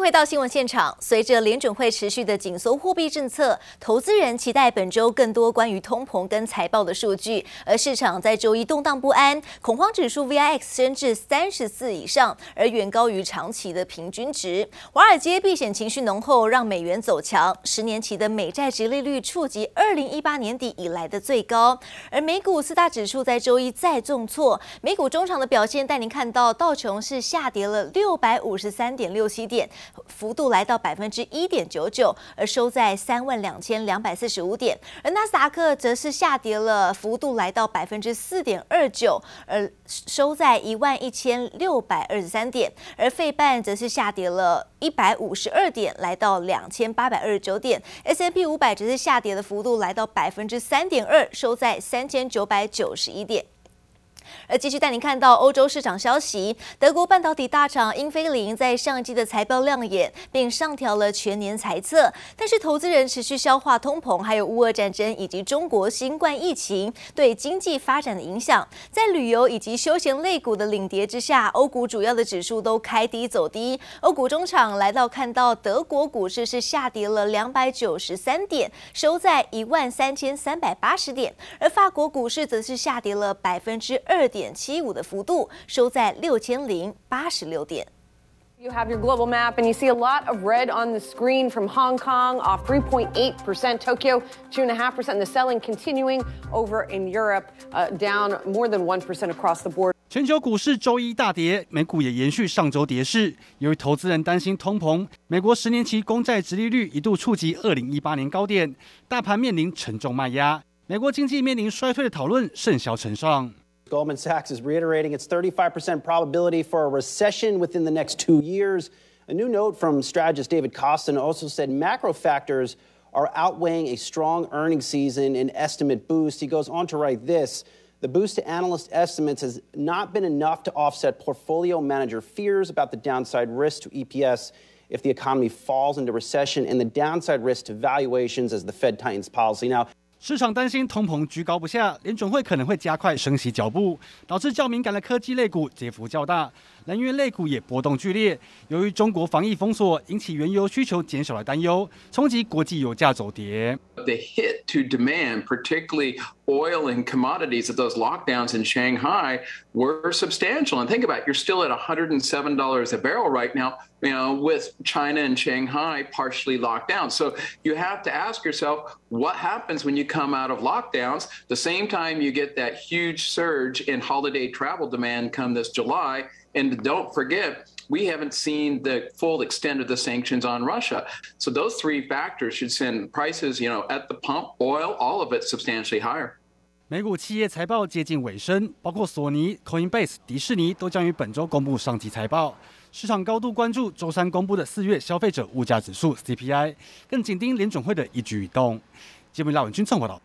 回到新闻现场。随着联准会持续的紧缩货币政策，投资人期待本周更多关于通膨跟财报的数据。而市场在周一动荡不安，恐慌指数 VIX 升至三十四以上，而远高于长期的平均值。华尔街避险情绪浓厚，让美元走强。十年期的美债殖利率触及二零一八年底以来的最高。而美股四大指数在周一再重挫，美股中场的表现带您看到道琼是下跌了六百五十三点六七点。幅度来到百分之一点九九，而收在三万两千两百四十五点，而纳斯达克则是下跌了，幅度来到百分之四点二九，而收在一万一千六百二十三点，而费半则是下跌了一百五十二点，来到两千八百二十九点，S&P 五百则是下跌的幅度来到百分之三点二，收在三千九百九十一点。而继续带您看到欧洲市场消息，德国半导体大厂英飞凌在上季的财报亮眼，并上调了全年财测。但是投资人持续消化通膨，还有乌俄战争以及中国新冠疫情对经济发展的影响。在旅游以及休闲类股的领跌之下，欧股主要的指数都开低走低。欧股中场来到看到德国股市是下跌了两百九十三点，收在一万三千三百八十点，而法国股市则是下跌了百分之二。二点七五的幅度，收在六千零八十六点。You have your global map, and you see a lot of red on the screen from Hong Kong, off 3.8%, Tokyo 2.5%, and the selling continuing over in Europe, uh, down more than 1% across the board. 全球股市周一大跌，美股也延续上周跌势。由于投资人担心通膨，美国十年期公债殖利率一度触及二零一八年高点，大盘面临沉重卖压。美国经济面临衰退的讨论甚嚣尘上。Goldman Sachs is reiterating its 35% probability for a recession within the next two years. A new note from strategist David Kostin also said macro factors are outweighing a strong earnings season and estimate boost. He goes on to write this The boost to analyst estimates has not been enough to offset portfolio manager fears about the downside risk to EPS if the economy falls into recession and the downside risk to valuations as the Fed tightens policy. Now, 市场担心通膨居高不下，联准会可能会加快升息脚步，导致较敏感的科技类股跌幅较大，能源类股也波动剧烈。由于中国防疫封锁引起原油需求减少的担忧，冲击国际油价走跌。The hit to demand, particularly oil and commodities, of those lockdowns in Shanghai were substantial. And think about it, you're still at $107 a barrel right now, you know, with China and Shanghai partially locked down. So you have to ask yourself, what happens when you come out of lockdowns? The same time you get that huge surge in holiday travel demand come this July. And don't forget, we haven't seen the full extent of the sanctions on Russia. So those three factors should send prices, you know, at the pump, oil, all of it substantially higher. 美股企业财报接近尾声，包括索尼、Coinbase、迪士尼都将于本周公布上季财报。市场高度关注周三公布的四月消费者物价指数 CPI，更紧盯联准会的一举一动。节目拉文君综合报道。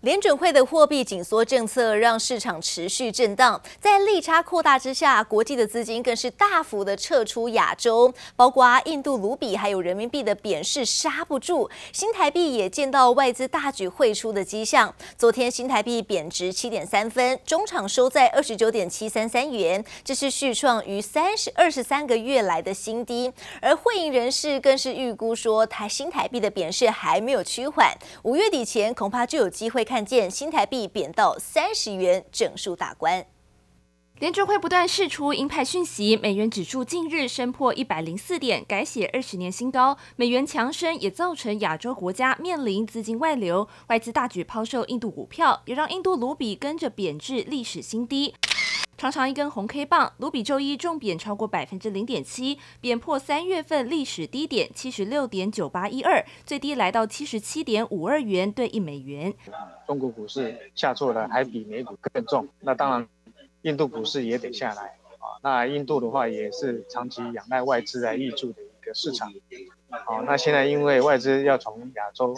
联准会的货币紧缩政策让市场持续震荡，在利差扩大之下，国际的资金更是大幅的撤出亚洲，包括印度卢比还有人民币的贬势刹不住，新台币也见到外资大举汇出的迹象。昨天新台币贬值七点三分，中场收在二十九点七三三元，这是续创于三十二十三个月来的新低。而汇银人士更是预估说，台新台币的贬势还没有趋缓，五月底前恐怕就有机机会看。见新台币贬到三十元整数大关，联准会不断释出鹰派讯息，美元指数近日升破一百零四点，改写二十年新高。美元强升也造成亚洲国家面临资金外流，外资大举抛售印度股票，也让印度卢比跟着贬至历史新低。长长一根红 K 棒，卢比周一重贬超过百分之零点七，贬破三月份历史低点七十六点九八一二，最低来到七十七点五二元兑一美元。中国股市下挫的还比美股更重，那当然印度股市也得下来啊。那印度的话也是长期仰赖外资来挹注的一个市场。好，那现在因为外资要从亚洲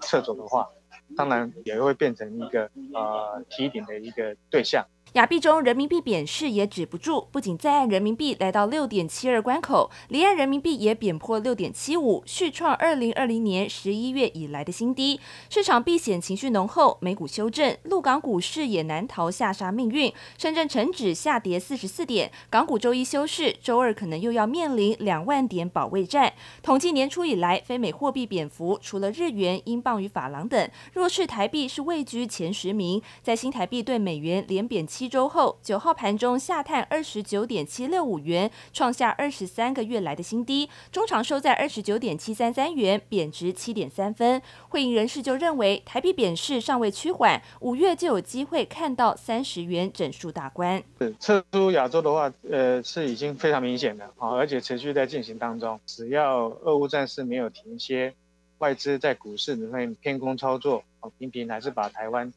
撤走的话，当然也会变成一个呃提点的一个对象。亚币中人民币贬势也止不住，不仅在岸人民币来到六点七二关口，离岸人民币也贬破六点七五，续创二零二零年十一月以来的新低。市场避险情绪浓厚，美股修正，陆港股市也难逃下杀命运。深圳成指下跌四十四点，港股周一休市，周二可能又要面临两万点保卫战。统计年初以来，非美货币贬幅除了日元、英镑与法郎等，弱势台币是位居前十名。在新台币对美元连贬七七周后，九号盘中下探二十九点七六五元，创下二十三个月来的新低。中场收在二十九点七三三元，贬值七点三分。汇银人士就认为，台币贬势尚未趋缓，五月就有机会看到三十元整数大关。撤出亚洲的话，呃，是已经非常明显的啊，而且持续在进行当中。只要俄乌战事没有停歇，外资在股市里面偏空操作，啊，频频还是把台湾。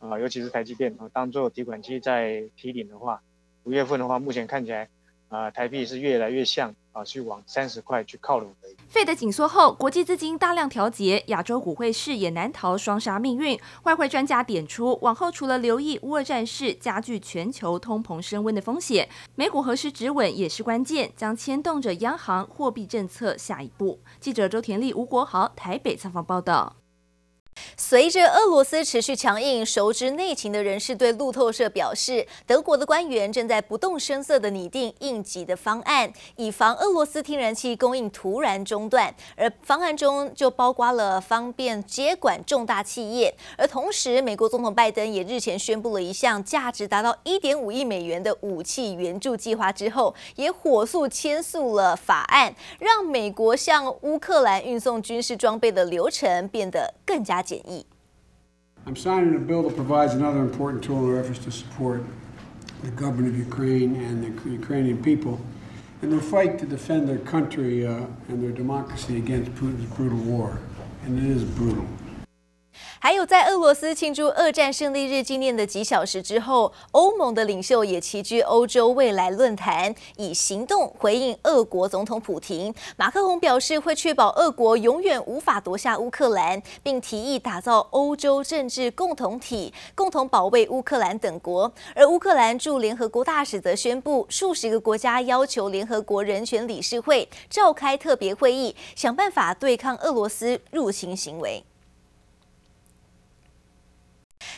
啊，尤其是台积电啊，当做提款机在提领的话，五月份的话，目前看起来，啊，台币是越来越像啊，去往三十块去靠拢的。费的紧缩后，国际资金大量调节，亚洲股汇市也难逃双杀命运。外汇专家点出，往后除了留意乌俄战事加剧全球通膨升温的风险，美股何时止稳也是关键，将牵动着央行货币政策下一步。记者周田丽、吴国豪台北采访报道。随着俄罗斯持续强硬，熟知内情的人士对路透社表示，德国的官员正在不动声色地拟定应急的方案，以防俄罗斯天然气供应突然中断。而方案中就包括了方便接管重大企业。而同时，美国总统拜登也日前宣布了一项价值达到一点五亿美元的武器援助计划之后，也火速签署了法案，让美国向乌克兰运送军事装备的流程变得更加 I'm signing a bill that provides another important tool in our efforts to support the government of Ukraine and the Ukrainian people in their fight to defend their country uh, and their democracy against Putin's brutal war. And it is brutal. 还有，在俄罗斯庆祝二战胜利日纪念的几小时之后，欧盟的领袖也齐聚欧洲未来论坛，以行动回应俄国总统普廷。马克宏表示会确保俄国永远无法夺下乌克兰，并提议打造欧洲政治共同体，共同保卫乌克兰等国。而乌克兰驻联合国大使则宣布，数十个国家要求联合国人权理事会召开特别会议，想办法对抗俄罗斯入侵行为。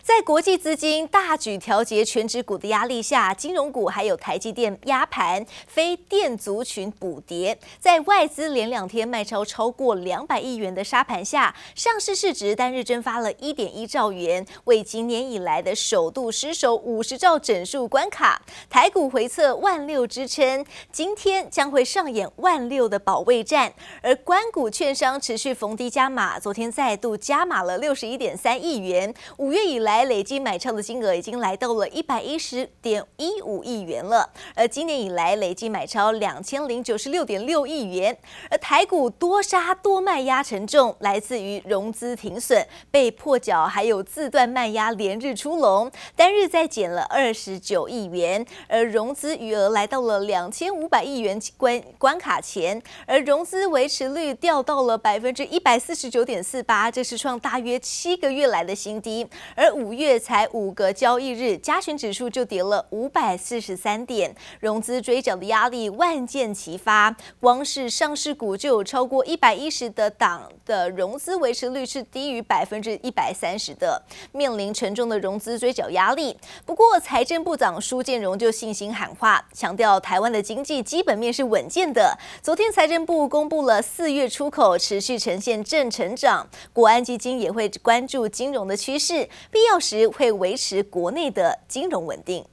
在国际资金大举调节全指股的压力下，金融股还有台积电压盘，非电族群补跌。在外资连两天卖超超过两百亿元的沙盘下，上市市值单日蒸发了一点一兆元，为今年以来的首度失守五十兆整数关卡。台股回测万六支撑，今天将会上演万六的保卫战。而官股券商持续逢低加码，昨天再度加码了六十一点三亿元。五月以来。来累计买超的金额已经来到了一百一十点一五亿元了，而今年以来累计买超两千零九十六点六亿元。而台股多杀多卖压沉重，来自于融资停损、被迫缴，还有自断卖压连日出笼，单日再减了二十九亿元，而融资余额来到了两千五百亿元关关卡前，而融资维持率掉到了百分之一百四十九点四八，这是创大约七个月来的新低，而五月才五个交易日，加权指数就跌了五百四十三点，融资追缴的压力万箭齐发。光是上市股就有超过一百一十的档的融资维持率是低于百分之一百三十的，面临沉重的融资追缴压力。不过，财政部长苏建荣就信心喊话，强调台湾的经济基本面是稳健的。昨天财政部公布了四月出口持续呈现正成长，国安基金也会关注金融的趋势，必要。到时会维持国内的金融稳定。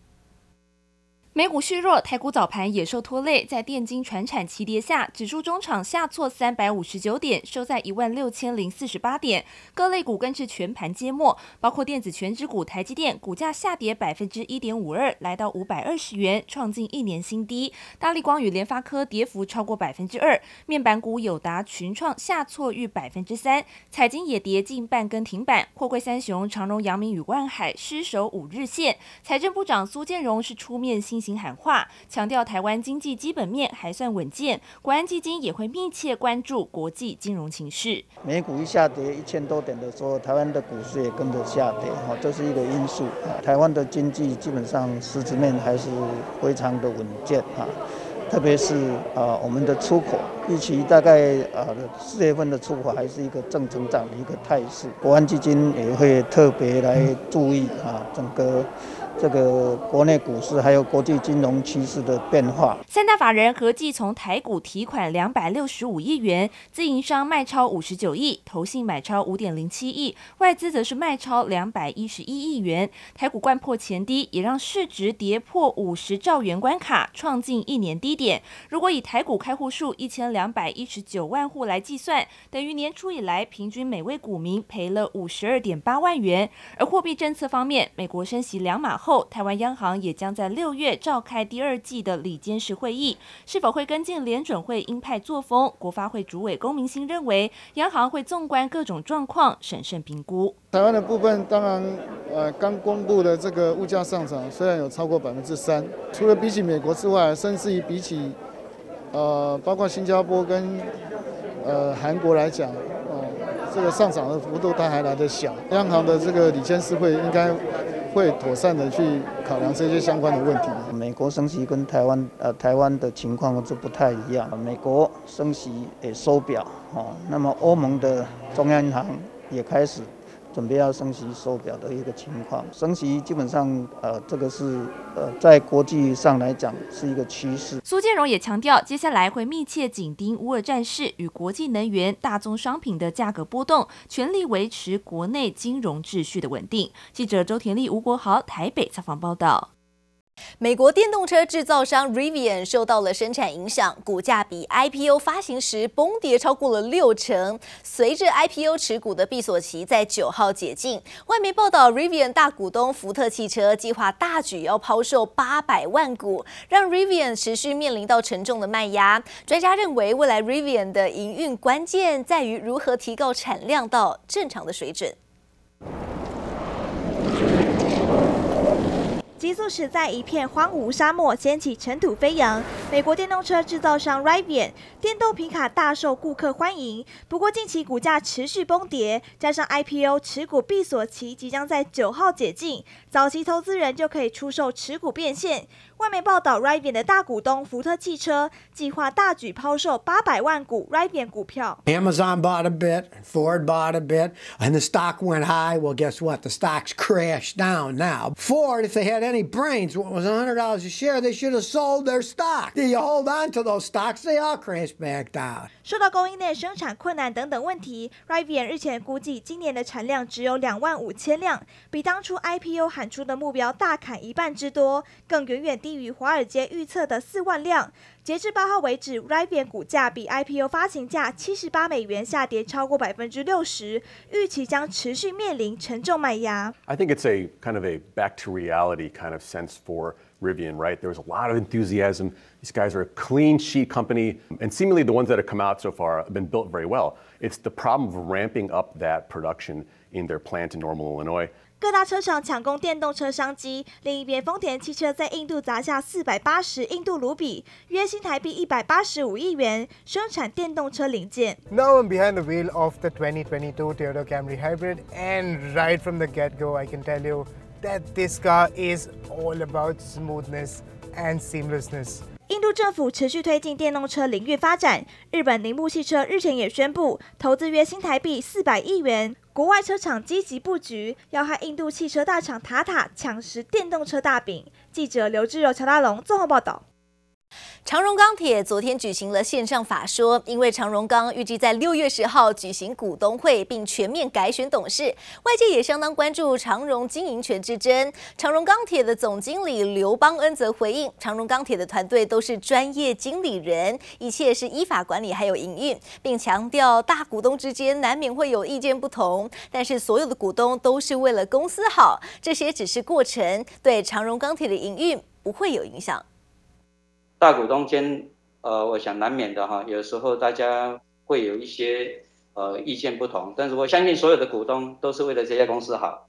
美股虚弱，台股早盘也受拖累，在电金传产齐跌下，指数中场下挫三百五十九点，收在一万六千零四十八点。各类股更是全盘皆墨，包括电子全指股台积电，股价下跌百分之一点五二，来到五百二十元，创近一年新低。大力光与联发科跌幅超过百分之二，面板股友达、群创下挫逾百分之三，彩晶也跌近半根停板。货柜三雄长荣、阳明与万海失守五日线。财政部长苏建荣是出面信心。喊话，强调台湾经济基本面还算稳健。国安基金也会密切关注国际金融情势。美股一下跌一千多点的时候，台湾的股市也跟着下跌，哈，这是一个因素啊。台湾的经济基本上实质面还是非常的稳健，哈。特别是啊，我们的出口预期大概啊四月份的出口还是一个正成长的一个态势，国安基金也会特别来注意啊整个。这个国内股市还有国际金融趋势的变化。三大法人合计从台股提款两百六十五亿元，自营商卖超五十九亿，投信买超五点零七亿，外资则是卖超两百一十一亿元。台股掼破前低，也让市值跌破五十兆元关卡，创近一年低点。如果以台股开户数一千两百一十九万户来计算，等于年初以来平均每位股民赔了五十二点八万元。而货币政策方面，美国升息两码后。后，台湾央行也将在六月召开第二季的理监事会议，是否会跟进联准会鹰派作风？国发会主委龚明鑫认为，央行会纵观各种状况，审慎评估。台湾的部分，当然，呃，刚公布的这个物价上涨虽然有超过百分之三，除了比起美国之外，甚至于比起，呃，包括新加坡跟呃韩国来讲，哦、呃，这个上涨的幅度它还来得小。央行的这个理监事会应该。会妥善的去考量这些相关的问题。美国升息跟台湾呃台湾的情况就不太一样。美国升息也收表，哦，那么欧盟的中央银行也开始。准备要升级手表的一个情况，升级基本上，呃，这个是呃，在国际上来讲是一个趋势。苏建荣也强调，接下来会密切紧盯乌尔战事与国际能源、大宗商品的价格波动，全力维持国内金融秩序的稳定。记者周田丽、吴国豪台北采访报道。美国电动车制造商 Rivian 受到了生产影响，股价比 IPO 发行时崩跌超过了六成。随着 IPO 持股的闭锁期在九号解禁，外媒报道，Rivian 大股东福特汽车计划大举要抛售八百万股，让 Rivian 持续面临到沉重的卖压。专家认为，未来 Rivian 的营运关键在于如何提高产量到正常的水准。急速驶在一片荒芜沙漠，掀起尘土飞扬。美国电动车制造商 Rivian 电动皮卡大受顾客欢迎，不过近期股价持续崩跌，加上 IPO 持股闭锁期即将在九号解禁，早期投资人就可以出售持股变现。外媒报道，Rivian 的大股东福特汽车计划大举抛售八百万股 Rivian 股票。Amazon bought a bit, Ford bought a bit, and the stock went high. Well, guess what? The stocks crashed down now. Ford, if they had any brains, what was $100 a share, they should have sold their stock. Do you hold on to those stocks? They all crash back down. 受到供应链生产困难等等问题，Rivian 日前估计今年的产量只有两万五千辆，比当初 IPO 喊出的目标大砍一半之多，更远远。低于华尔街预测的四万辆。截至八号为止，Rivian 股价比 IPO 发行价七十八美元下跌超过百分之六十，预期将持续面临沉重卖压。I think it's a kind of a back to reality kind of sense for Rivian, right? There was a lot of enthusiasm. These guys are a clean sheet company, and seemingly the ones that have come out so far have been built very well. It's the problem of ramping up that production in their plant in Normal, Illinois. 各大车厂抢攻电动车商机，另一边，丰田汽车在印度砸下四百八十印度卢比，约新台币一百八十五亿元，生产电动车零件。Now I'm behind the wheel of the 2022 Toyota Camry Hybrid, and right from the get-go, I can tell you that this car is all about smoothness and seamlessness. 印度政府持续推进电动车领域发展，日本铃木汽车日前也宣布投资约新台币四百亿元。国外车厂积极布局，要和印度汽车大厂塔塔抢食电动车大饼。记者刘志柔、乔大龙综合报道。长荣钢铁昨天举行了线上法说，因为长荣钢预计在六月十号举行股东会，并全面改选董事，外界也相当关注长荣经营权之争。长荣钢铁的总经理刘邦恩则回应，长荣钢铁的团队都是专业经理人，一切是依法管理还有营运，并强调大股东之间难免会有意见不同，但是所有的股东都是为了公司好，这些只是过程，对长荣钢铁的营运不会有影响。大股东间，呃，我想难免的哈，有时候大家会有一些呃意见不同，但是我相信所有的股东都是为了这家公司好，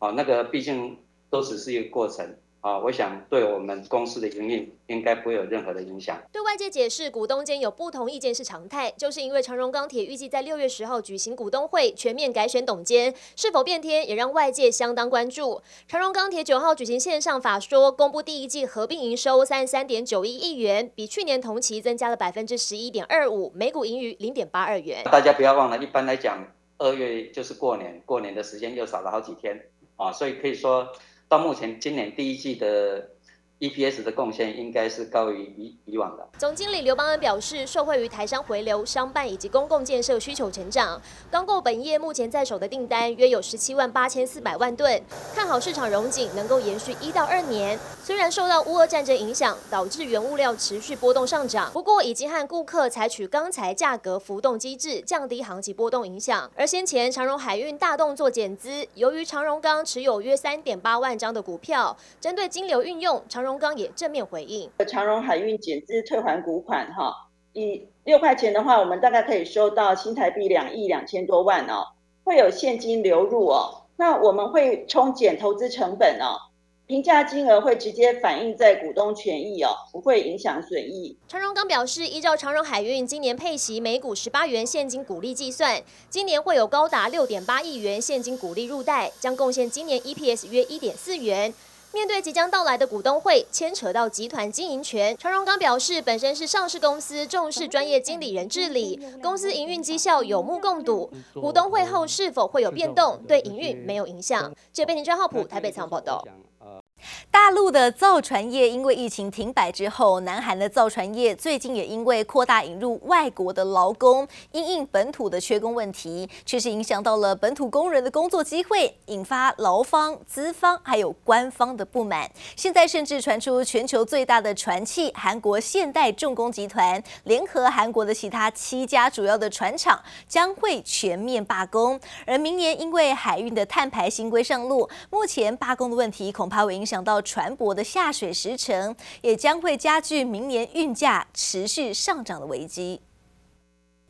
啊，那个毕竟都只是一个过程，啊，我想对我们公司的营运应该不会有任何的影响。对外界解释，股东间有不同意见是常态，就是因为长荣钢铁预计在六月十号举行股东会，全面改选董监，是否变天也让外界相当关注。长荣钢铁九号举行线上法说，公布第一季合并营收三十三点九一亿元，比去年同期增加了百分之十一点二五，每股盈余零点八二元。大家不要忘了，一般来讲，二月就是过年，过年的时间又少了好几天啊，所以可以说。到目前，今年第一季的 EPS 的贡献应该是高于以以往的。总经理刘邦恩表示，受惠于台商回流、商办以及公共建设需求成长，钢构本业目前在手的订单约有十七万八千四百万吨，看好市场融景能够延续一到二年。虽然受到乌俄战争影响，导致原物料持续波动上涨，不过已经和顾客采取钢材价格浮动机制，降低行情波动影响。而先前长荣海运大动作减资，由于长荣钢持有约三点八万张的股票，针对金流运用，长荣钢也正面回应。长荣海运减资退还股款，哈，以六块钱的话，我们大概可以收到新台币两亿两千多万哦，会有现金流入哦，那我们会冲减投资成本哦。评价金额会直接反映在股东权益哦，不会影响损益。长荣刚表示，依照长荣海运今年配息每股十八元现金股利计算，今年会有高达六点八亿元现金股利入袋，将贡献今年 EPS 约一点四元。面对即将到来的股东会，牵扯到集团经营权，常荣刚表示，本身是上市公司，重视专业经理人治理，公司营运绩效有目共睹。股东会后是否会有变动，对营运没有影响。这边张浩普台北藏报道。大陆的造船业因为疫情停摆之后，南韩的造船业最近也因为扩大引入外国的劳工，因应本土的缺工问题，确实影响到了本土工人的工作机会，引发劳方、资方还有官方的不满。现在甚至传出全球最大的船企韩国现代重工集团联合韩国的其他七家主要的船厂将会全面罢工，而明年因为海运的碳排新规上路，目前罢工的问题恐怕会影响。想到船舶的下水时程，也将会加剧明年运价持续上涨的危机。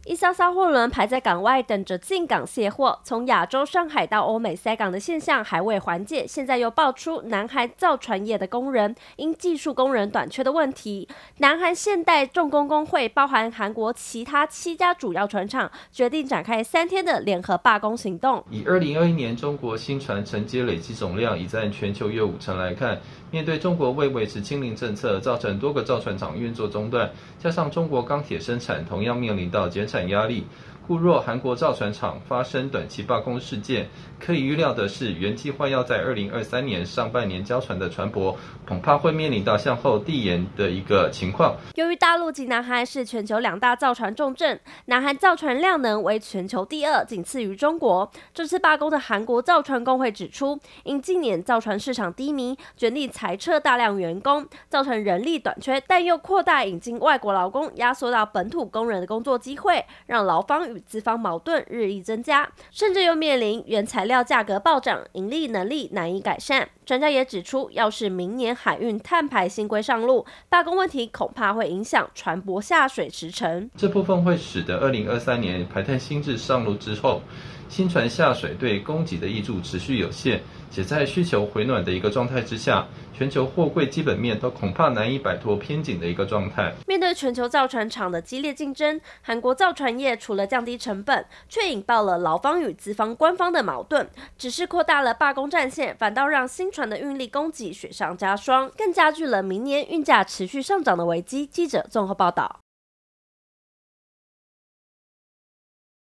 一艘艘货轮排在港外，等着进港卸货。从亚洲上海到欧美塞港的现象还未缓解，现在又爆出南韩造船业的工人因技术工人短缺的问题。南韩现代重工工会包含韩国其他七家主要船厂，决定展开三天的联合罢工行动。以二零二一年中国新船承接累计总量已占全球约五成来看，面对中国未维持清零政策，造成多个造船厂运作中断，加上中国钢铁生产同样面临到减产压力。故若韩国造船厂发生短期罢工事件，可以预料的是，原计划要在二零二三年上半年交船的船舶，恐怕会面临到向后递延的一个情况。由于大陆及南韩是全球两大造船重镇，南韩造船量能为全球第二，仅次于中国。这次罢工的韩国造船工会指出，因近年造船市场低迷，决定裁撤大量员工，造成人力短缺，但又扩大引进外国劳工，压缩到本土工人的工作机会，让劳方与资方矛盾日益增加，甚至又面临原材料价格暴涨，盈利能力难以改善。专家也指出，要是明年海运碳排新规上路，罢工问题恐怕会影响船舶下水时程。这部分会使得二零二三年排碳新制上路之后，新船下水对供给的挹注持续有限，且在需求回暖的一个状态之下。全球货柜基本面都恐怕难以摆脱偏紧的一个状态。面对全球造船厂的激烈竞争，韩国造船业除了降低成本，却引爆了劳方与资方官方的矛盾。只是扩大了罢工战线，反倒让新船的运力供给雪上加霜，更加剧了明年运价持续上涨的危机。记者综合报道。